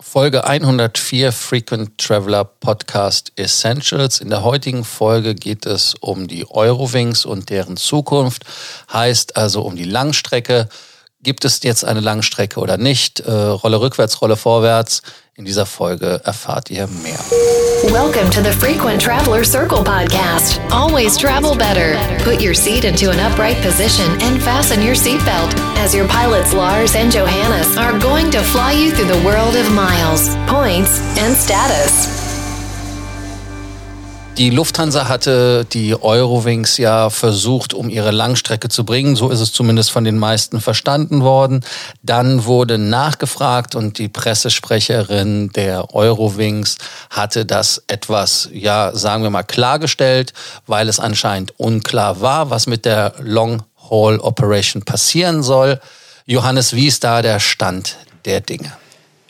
Folge 104 Frequent Traveler Podcast Essentials. In der heutigen Folge geht es um die Eurowings und deren Zukunft, heißt also um die Langstrecke. Gibt es jetzt eine Langstrecke oder nicht? Äh, Rolle rückwärts, Rolle vorwärts. In dieser Folge erfahrt ihr mehr. Welcome to the Frequent Traveler Circle podcast. Always travel better. Put your seat into an upright position and fasten your seatbelt as your pilots Lars and Johannes are going to fly you through the world of miles, points, and status. Die Lufthansa hatte die Eurowings ja versucht, um ihre Langstrecke zu bringen. So ist es zumindest von den meisten verstanden worden. Dann wurde nachgefragt und die Pressesprecherin der Eurowings hatte das etwas, ja, sagen wir mal, klargestellt, weil es anscheinend unklar war, was mit der Long Haul Operation passieren soll. Johannes, wie ist da der Stand der Dinge?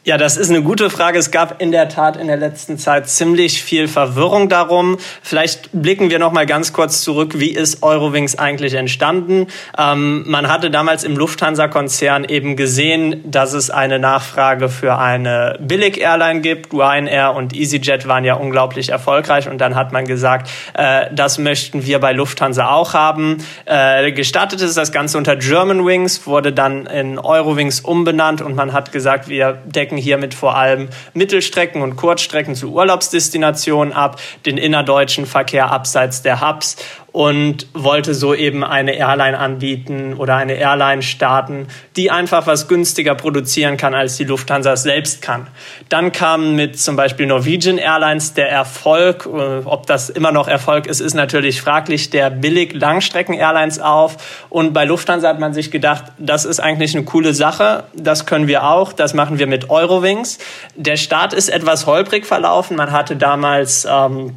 Ja, das ist eine gute Frage. Es gab in der Tat in der letzten Zeit ziemlich viel Verwirrung darum. Vielleicht blicken wir noch mal ganz kurz zurück. Wie ist Eurowings eigentlich entstanden? Ähm, man hatte damals im Lufthansa-Konzern eben gesehen, dass es eine Nachfrage für eine Billig-Airline gibt. Ryanair und EasyJet waren ja unglaublich erfolgreich und dann hat man gesagt, äh, das möchten wir bei Lufthansa auch haben. Äh, gestartet ist das Ganze unter Germanwings, wurde dann in Eurowings umbenannt und man hat gesagt, wir decken decken hiermit vor allem Mittelstrecken und Kurzstrecken zu Urlaubsdestinationen ab, den innerdeutschen Verkehr abseits der Hubs und wollte so eben eine Airline anbieten oder eine Airline starten, die einfach was günstiger produzieren kann, als die Lufthansa selbst kann. Dann kam mit zum Beispiel Norwegian Airlines der Erfolg, äh, ob das immer noch Erfolg ist, ist natürlich fraglich, der billig Langstrecken-Airlines auf. Und bei Lufthansa hat man sich gedacht, das ist eigentlich eine coole Sache, das können wir auch, das machen wir mit Eurowings. Der Start ist etwas holprig verlaufen. Man hatte damals ähm,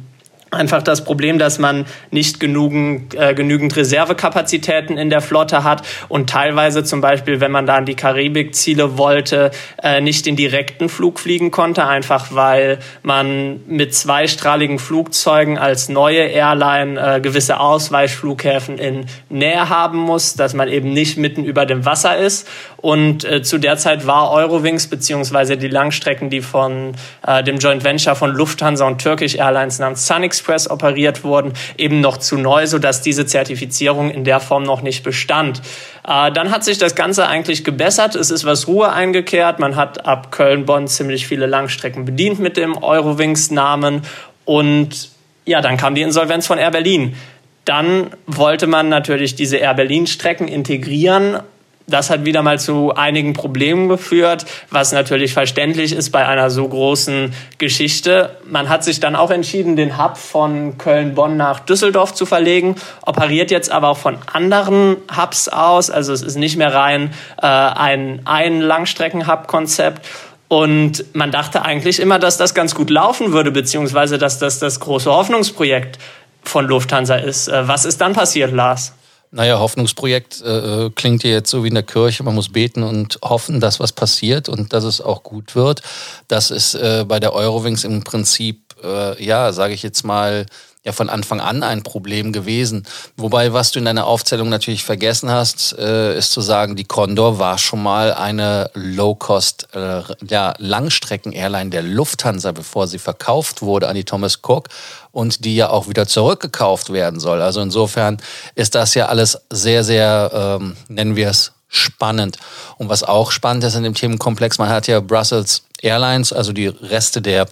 einfach das Problem, dass man nicht genügend, äh, genügend Reservekapazitäten in der Flotte hat und teilweise zum Beispiel, wenn man da an die Karibikziele wollte, äh, nicht den direkten Flug fliegen konnte, einfach weil man mit zweistrahligen Flugzeugen als neue Airline äh, gewisse Ausweichflughäfen in Nähe haben muss, dass man eben nicht mitten über dem Wasser ist. Und äh, zu der Zeit war Eurowings beziehungsweise die Langstrecken, die von äh, dem Joint Venture von Lufthansa und Turkish Airlines namens Sun Express operiert wurden, eben noch zu neu, sodass diese Zertifizierung in der Form noch nicht bestand. Äh, dann hat sich das Ganze eigentlich gebessert. Es ist was Ruhe eingekehrt. Man hat ab Köln-Bonn ziemlich viele Langstrecken bedient mit dem Eurowings-Namen. Und ja, dann kam die Insolvenz von Air Berlin. Dann wollte man natürlich diese Air Berlin-Strecken integrieren das hat wieder mal zu einigen Problemen geführt, was natürlich verständlich ist bei einer so großen Geschichte. Man hat sich dann auch entschieden, den Hub von Köln-Bonn nach Düsseldorf zu verlegen, operiert jetzt aber auch von anderen Hubs aus. Also es ist nicht mehr rein äh, ein, ein Langstrecken-Hub-Konzept. Und man dachte eigentlich immer, dass das ganz gut laufen würde, beziehungsweise dass das das große Hoffnungsprojekt von Lufthansa ist. Äh, was ist dann passiert, Lars? Naja, Hoffnungsprojekt äh, klingt ja jetzt so wie in der Kirche. Man muss beten und hoffen, dass was passiert und dass es auch gut wird. Das ist äh, bei der Eurowings im Prinzip, äh, ja, sage ich jetzt mal, ja von Anfang an ein Problem gewesen. Wobei, was du in deiner Aufzählung natürlich vergessen hast, äh, ist zu sagen, die Condor war schon mal eine Low-Cost, äh, ja, Langstrecken-Airline der Lufthansa, bevor sie verkauft wurde an die Thomas Cook und die ja auch wieder zurückgekauft werden soll. Also insofern ist das ja alles sehr, sehr, ähm, nennen wir es, spannend. Und was auch spannend ist in dem Themenkomplex, man hat ja Brussels Airlines, also die Reste der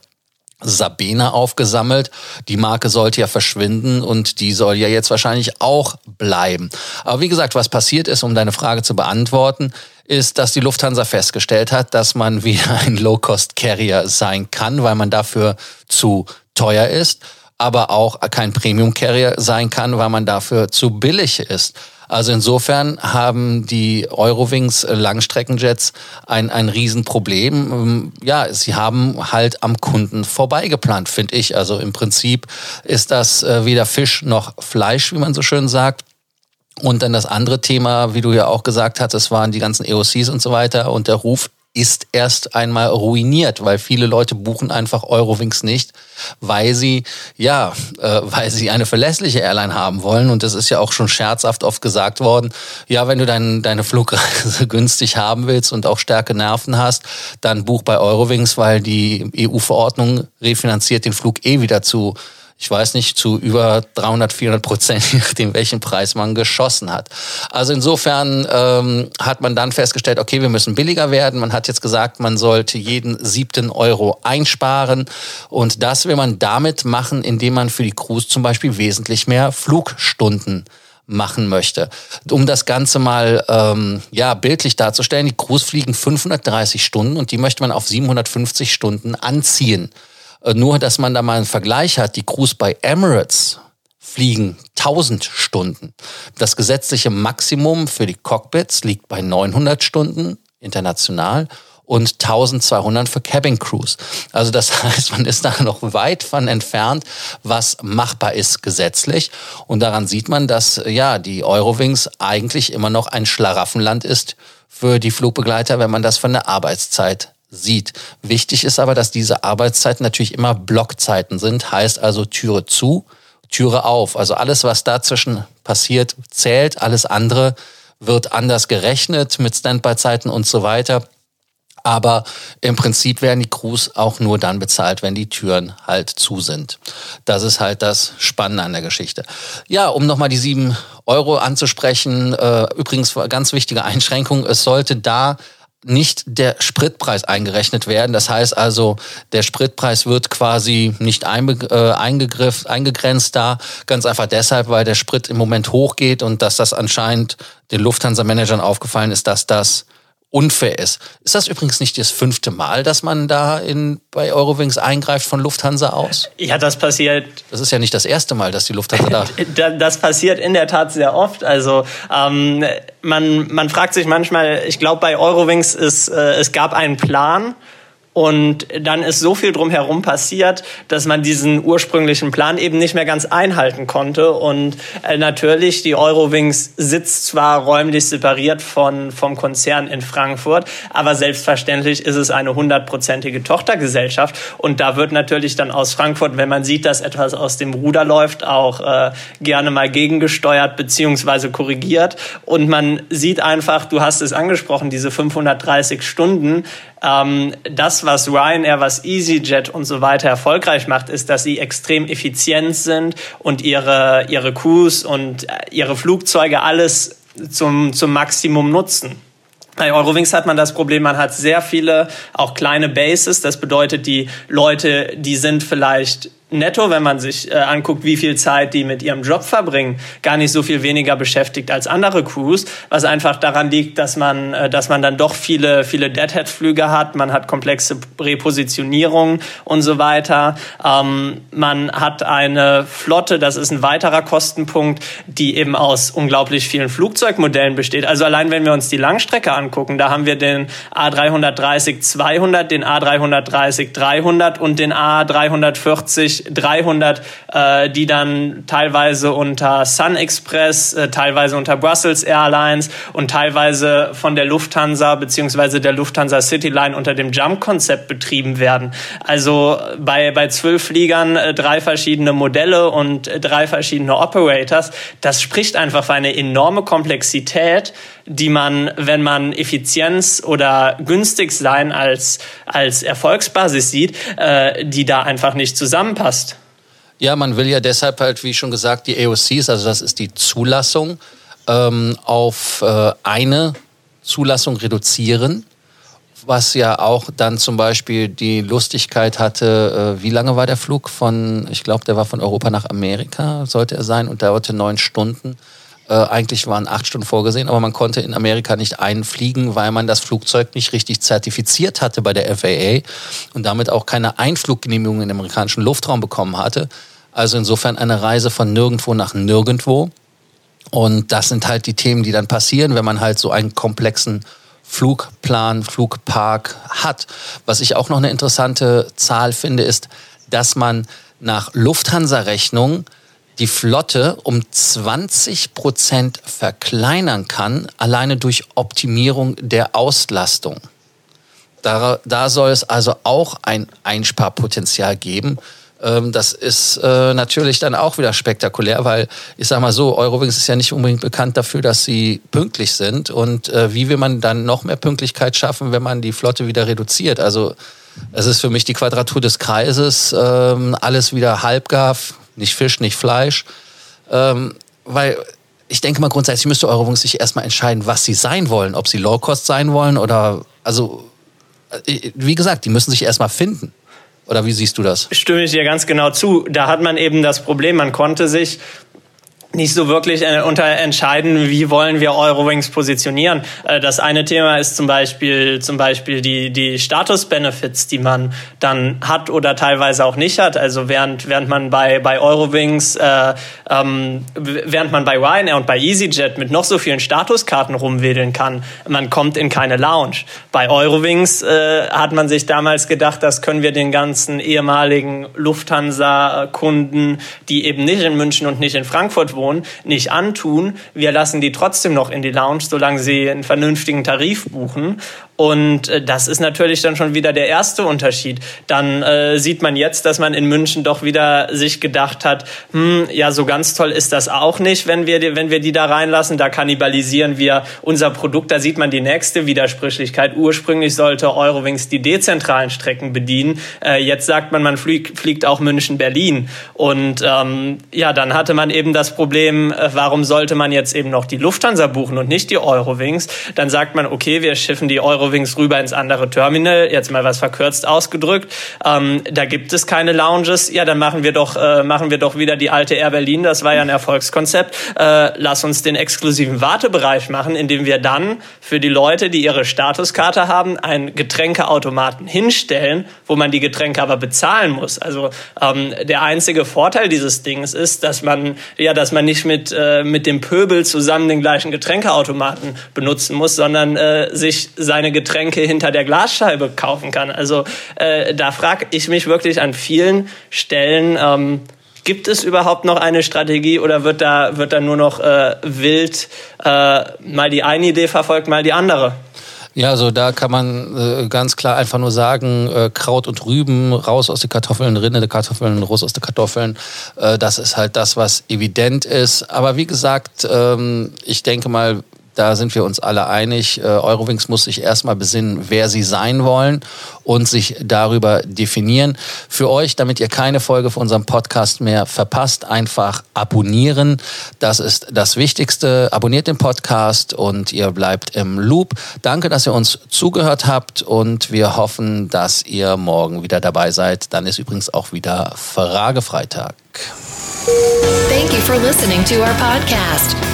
Sabena aufgesammelt. Die Marke sollte ja verschwinden und die soll ja jetzt wahrscheinlich auch bleiben. Aber wie gesagt, was passiert ist, um deine Frage zu beantworten, ist, dass die Lufthansa festgestellt hat, dass man wieder ein Low-Cost-Carrier sein kann, weil man dafür zu teuer ist, aber auch kein Premium-Carrier sein kann, weil man dafür zu billig ist. Also insofern haben die Eurowings äh, Langstreckenjets ein, ein Riesenproblem. Ähm, ja, sie haben halt am Kunden vorbeigeplant, finde ich. Also im Prinzip ist das äh, weder Fisch noch Fleisch, wie man so schön sagt. Und dann das andere Thema, wie du ja auch gesagt hattest, waren die ganzen EOCs und so weiter und der Ruf ist erst einmal ruiniert, weil viele Leute buchen einfach Eurowings nicht, weil sie ja, äh, weil sie eine verlässliche Airline haben wollen und das ist ja auch schon scherzhaft oft gesagt worden. Ja, wenn du dein, deine Flugreise günstig haben willst und auch starke Nerven hast, dann buch bei Eurowings, weil die EU-Verordnung refinanziert den Flug eh wieder zu ich weiß nicht, zu über 300, 400 Prozent, je nachdem, welchen Preis man geschossen hat. Also insofern ähm, hat man dann festgestellt, okay, wir müssen billiger werden. Man hat jetzt gesagt, man sollte jeden siebten Euro einsparen. Und das will man damit machen, indem man für die Crews zum Beispiel wesentlich mehr Flugstunden machen möchte. Um das Ganze mal ähm, ja bildlich darzustellen, die Crews fliegen 530 Stunden und die möchte man auf 750 Stunden anziehen. Äh, nur, dass man da mal einen Vergleich hat, die Crews bei Emirates fliegen 1000 Stunden. Das gesetzliche Maximum für die Cockpits liegt bei 900 Stunden international und 1200 für Cabin Crews. Also das heißt, man ist da noch weit von entfernt, was machbar ist gesetzlich. Und daran sieht man, dass ja die Eurowings eigentlich immer noch ein Schlaraffenland ist für die Flugbegleiter, wenn man das von der Arbeitszeit sieht. Wichtig ist aber, dass diese Arbeitszeiten natürlich immer Blockzeiten sind, heißt also Türe zu, Türe auf. Also alles, was dazwischen passiert, zählt, alles andere wird anders gerechnet mit Standby-Zeiten und so weiter. Aber im Prinzip werden die Crews auch nur dann bezahlt, wenn die Türen halt zu sind. Das ist halt das Spannende an der Geschichte. Ja, um nochmal die sieben Euro anzusprechen, äh, übrigens ganz wichtige Einschränkung, es sollte da nicht der Spritpreis eingerechnet werden. Das heißt also, der Spritpreis wird quasi nicht äh, eingegriff, eingegrenzt da. Ganz einfach deshalb, weil der Sprit im Moment hochgeht und dass das anscheinend den Lufthansa-Managern aufgefallen ist, dass das unfair ist. Ist das übrigens nicht das fünfte Mal, dass man da in, bei Eurowings eingreift von Lufthansa aus? Ja, das passiert. Das ist ja nicht das erste Mal, dass die Lufthansa da. das passiert in der Tat sehr oft. Also ähm, man, man fragt sich manchmal, ich glaube, bei Eurowings ist, äh, es gab einen Plan und dann ist so viel drumherum passiert, dass man diesen ursprünglichen Plan eben nicht mehr ganz einhalten konnte. Und äh, natürlich, die Eurowings sitzt zwar räumlich separiert von, vom Konzern in Frankfurt, aber selbstverständlich ist es eine hundertprozentige Tochtergesellschaft. Und da wird natürlich dann aus Frankfurt, wenn man sieht, dass etwas aus dem Ruder läuft, auch äh, gerne mal gegengesteuert beziehungsweise korrigiert. Und man sieht einfach, du hast es angesprochen, diese 530 Stunden, ähm, das, was Ryanair, was EasyJet und so weiter erfolgreich macht, ist, dass sie extrem effizient sind und ihre, ihre Crews und äh, ihre Flugzeuge alles zum, zum Maximum nutzen. Bei Eurowings hat man das Problem, man hat sehr viele, auch kleine Bases. Das bedeutet, die Leute, die sind vielleicht netto, wenn man sich äh, anguckt, wie viel Zeit die mit ihrem Job verbringen, gar nicht so viel weniger beschäftigt als andere Crews, was einfach daran liegt, dass man, äh, dass man dann doch viele, viele Deadhead-Flüge hat, man hat komplexe Repositionierungen und so weiter. Ähm, man hat eine Flotte, das ist ein weiterer Kostenpunkt, die eben aus unglaublich vielen Flugzeugmodellen besteht. Also allein wenn wir uns die Langstrecke angucken, da haben wir den A330-200, den A330-300 und den A340 300, äh, die dann teilweise unter Sun Express, äh, teilweise unter Brussels Airlines und teilweise von der Lufthansa beziehungsweise der Lufthansa Cityline unter dem Jump-Konzept betrieben werden. Also bei, bei zwölf Fliegern äh, drei verschiedene Modelle und äh, drei verschiedene Operators. Das spricht einfach für eine enorme Komplexität, die man, wenn man Effizienz oder günstig sein als, als Erfolgsbasis sieht, äh, die da einfach nicht zusammenpasst. Ja, man will ja deshalb halt, wie schon gesagt, die AOCs, also das ist die Zulassung, ähm, auf äh, eine Zulassung reduzieren was ja auch dann zum Beispiel die Lustigkeit hatte, äh, wie lange war der Flug von, ich glaube, der war von Europa nach Amerika, sollte er sein, und dauerte neun Stunden. Äh, eigentlich waren acht Stunden vorgesehen, aber man konnte in Amerika nicht einfliegen, weil man das Flugzeug nicht richtig zertifiziert hatte bei der FAA und damit auch keine Einfluggenehmigung in den amerikanischen Luftraum bekommen hatte. Also insofern eine Reise von nirgendwo nach nirgendwo. Und das sind halt die Themen, die dann passieren, wenn man halt so einen komplexen Flugplan, Flugpark hat. Was ich auch noch eine interessante Zahl finde, ist, dass man nach Lufthansa-Rechnung die Flotte um 20 Prozent verkleinern kann, alleine durch Optimierung der Auslastung. Da, da soll es also auch ein Einsparpotenzial geben. Ähm, das ist äh, natürlich dann auch wieder spektakulär, weil ich sag mal so, Eurowings ist ja nicht unbedingt bekannt dafür, dass sie pünktlich sind. Und äh, wie will man dann noch mehr Pünktlichkeit schaffen, wenn man die Flotte wieder reduziert? Also es ist für mich die Quadratur des Kreises, ähm, alles wieder halbgar, nicht Fisch, nicht Fleisch. Ähm, weil ich denke mal grundsätzlich müsste Eurowings sich erstmal entscheiden, was sie sein wollen, ob sie Low Cost sein wollen oder also äh, wie gesagt, die müssen sich erstmal finden. Oder wie siehst du das? Stimme ich dir ganz genau zu. Da hat man eben das Problem, man konnte sich nicht so wirklich äh, unter entscheiden, wie wollen wir Eurowings positionieren. Äh, das eine Thema ist zum Beispiel, zum Beispiel die, die Status-Benefits, die man dann hat oder teilweise auch nicht hat. Also während, während man bei, bei Eurowings, äh, ähm, während man bei Ryanair und bei EasyJet mit noch so vielen Statuskarten rumwedeln kann, man kommt in keine Lounge. Bei Eurowings äh, hat man sich damals gedacht, das können wir den ganzen ehemaligen Lufthansa-Kunden, die eben nicht in München und nicht in Frankfurt wohnen, Person nicht antun. Wir lassen die trotzdem noch in die Lounge, solange sie einen vernünftigen Tarif buchen. Und äh, das ist natürlich dann schon wieder der erste Unterschied. Dann äh, sieht man jetzt, dass man in München doch wieder sich gedacht hat, hm, ja, so ganz toll ist das auch nicht, wenn wir, wenn wir die da reinlassen. Da kannibalisieren wir unser Produkt. Da sieht man die nächste Widersprüchlichkeit. Ursprünglich sollte Eurowings die dezentralen Strecken bedienen. Äh, jetzt sagt man, man fliegt, fliegt auch München-Berlin. Und ähm, ja, dann hatte man eben das Problem, äh, warum sollte man jetzt eben noch die Lufthansa buchen und nicht die Eurowings? Dann sagt man, okay, wir schiffen die Eurowings Eurowings rüber ins andere Terminal, jetzt mal was verkürzt ausgedrückt. Ähm, da gibt es keine Lounges. Ja, dann machen wir doch, äh, machen wir doch wieder die alte Air Berlin. Das war ja ein Erfolgskonzept. Äh, lass uns den exklusiven Wartebereich machen, indem wir dann für die Leute, die ihre Statuskarte haben, einen Getränkeautomaten hinstellen, wo man die Getränke aber bezahlen muss. Also ähm, der einzige Vorteil dieses Dings ist, dass man ja, dass man nicht mit äh, mit dem Pöbel zusammen den gleichen Getränkeautomaten benutzen muss, sondern äh, sich seine Getränke hinter der Glasscheibe kaufen kann. Also äh, da frage ich mich wirklich an vielen Stellen, ähm, gibt es überhaupt noch eine Strategie oder wird da, wird da nur noch äh, wild äh, mal die eine Idee verfolgt, mal die andere? Ja, also da kann man äh, ganz klar einfach nur sagen, äh, Kraut und Rüben raus aus den Kartoffeln, Rinde der Kartoffeln raus aus den Kartoffeln. Äh, das ist halt das, was evident ist. Aber wie gesagt, ähm, ich denke mal, da sind wir uns alle einig. Äh, Eurowings muss sich erstmal besinnen, wer sie sein wollen und sich darüber definieren. Für euch, damit ihr keine Folge von unserem Podcast mehr verpasst, einfach abonnieren. Das ist das Wichtigste. Abonniert den Podcast und ihr bleibt im Loop. Danke, dass ihr uns zugehört habt und wir hoffen, dass ihr morgen wieder dabei seid. Dann ist übrigens auch wieder Fragefreitag. Thank you for listening to our podcast.